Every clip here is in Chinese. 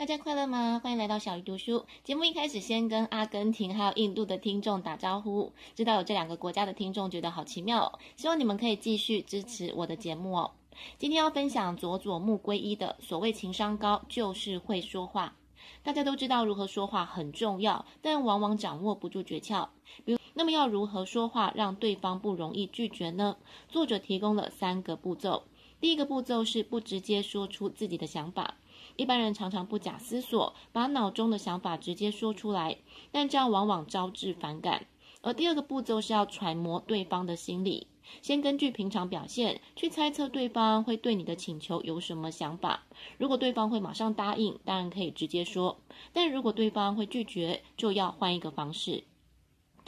大家快乐吗？欢迎来到小鱼读书。节目一开始，先跟阿根廷还有印度的听众打招呼。知道有这两个国家的听众，觉得好奇妙。希望你们可以继续支持我的节目哦。今天要分享佐佐木圭一的所谓情商高，就是会说话。大家都知道如何说话很重要，但往往掌握不住诀窍。比如，那么要如何说话让对方不容易拒绝呢？作者提供了三个步骤。第一个步骤是不直接说出自己的想法。一般人常常不假思索，把脑中的想法直接说出来，但这样往往招致反感。而第二个步骤是要揣摩对方的心理，先根据平常表现去猜测对方会对你的请求有什么想法。如果对方会马上答应，当然可以直接说；但如果对方会拒绝，就要换一个方式。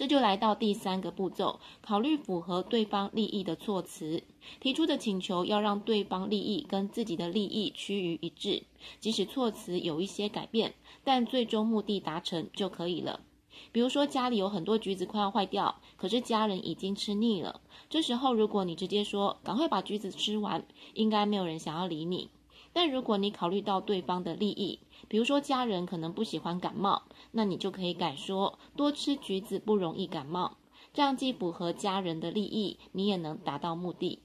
这就来到第三个步骤，考虑符合对方利益的措辞。提出的请求要让对方利益跟自己的利益趋于一致，即使措辞有一些改变，但最终目的达成就可以了。比如说家里有很多橘子快要坏掉，可是家人已经吃腻了。这时候如果你直接说“赶快把橘子吃完”，应该没有人想要理你。但如果你考虑到对方的利益，比如说家人可能不喜欢感冒，那你就可以改说多吃橘子不容易感冒，这样既符合家人的利益，你也能达到目的。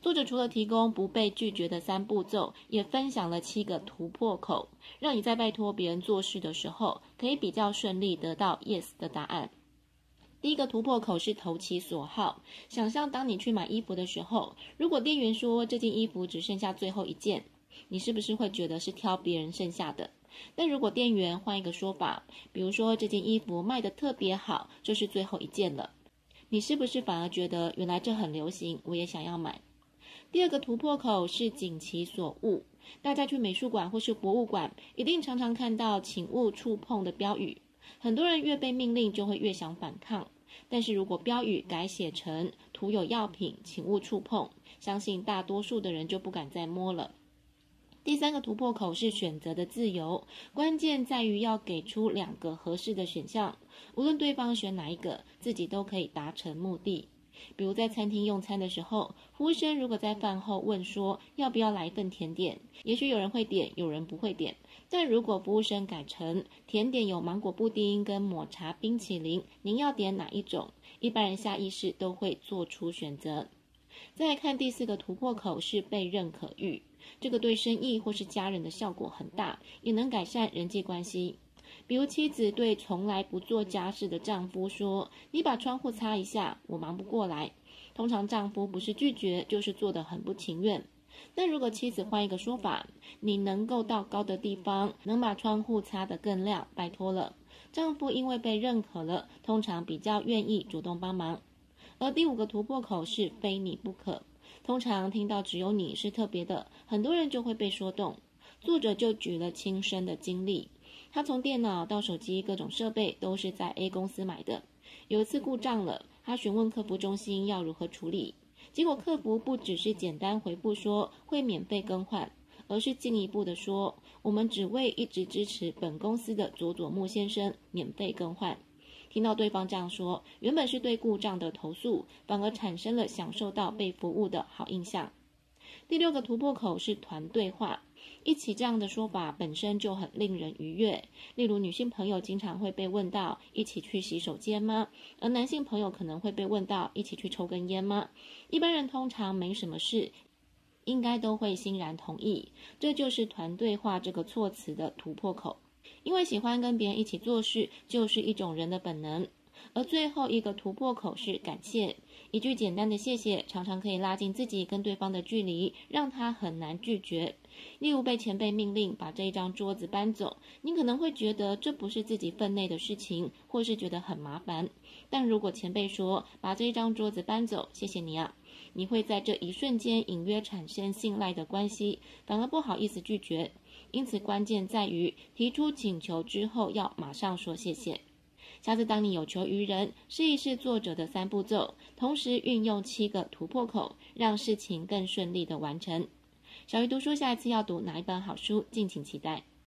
作者除了提供不被拒绝的三步骤，也分享了七个突破口，让你在拜托别人做事的时候，可以比较顺利得到 yes 的答案。第一个突破口是投其所好，想象当你去买衣服的时候，如果店员说这件衣服只剩下最后一件。你是不是会觉得是挑别人剩下的？但如果店员换一个说法，比如说这件衣服卖得特别好，这是最后一件了，你是不是反而觉得原来这很流行，我也想要买？第二个突破口是谨其所恶。大家去美术馆或是博物馆，一定常常看到“请勿触碰”的标语。很多人越被命令就会越想反抗，但是如果标语改写成“涂有药品，请勿触碰”，相信大多数的人就不敢再摸了。第三个突破口是选择的自由，关键在于要给出两个合适的选项，无论对方选哪一个，自己都可以达成目的。比如在餐厅用餐的时候，服务生如果在饭后问说要不要来一份甜点，也许有人会点，有人不会点。但如果服务生改成甜点有芒果布丁跟抹茶冰淇淋，您要点哪一种？一般人下意识都会做出选择。再来看第四个突破口是被认可欲。这个对生意或是家人的效果很大，也能改善人际关系。比如妻子对从来不做家事的丈夫说：“你把窗户擦一下，我忙不过来。”通常丈夫不是拒绝，就是做得很不情愿。但如果妻子换一个说法：“你能够到高的地方，能把窗户擦得更亮，拜托了。”丈夫因为被认可了，通常比较愿意主动帮忙。而第五个突破口是非你不可。通常听到只有你是特别的，很多人就会被说动。作者就举了亲身的经历，他从电脑到手机各种设备都是在 A 公司买的。有一次故障了，他询问客服中心要如何处理，结果客服不只是简单回复说会免费更换，而是进一步的说，我们只为一直支持本公司的佐佐木先生免费更换。听到对方这样说，原本是对故障的投诉，反而产生了享受到被服务的好印象。第六个突破口是团队化，一起这样的说法本身就很令人愉悦。例如，女性朋友经常会被问到“一起去洗手间吗？”而男性朋友可能会被问到“一起去抽根烟吗？”一般人通常没什么事，应该都会欣然同意。这就是团队化这个措辞的突破口。因为喜欢跟别人一起做事，就是一种人的本能。而最后一个突破口是感谢，一句简单的谢谢，常常可以拉近自己跟对方的距离，让他很难拒绝。例如被前辈命令把这一张桌子搬走，你可能会觉得这不是自己分内的事情，或是觉得很麻烦。但如果前辈说把这一张桌子搬走，谢谢你啊，你会在这一瞬间隐约产生信赖的关系，反而不好意思拒绝。因此，关键在于提出请求之后要马上说谢谢。下次当你有求于人，试一试作者的三步骤，同时运用七个突破口，让事情更顺利的完成。小鱼读书，下一次要读哪一本好书，敬请期待。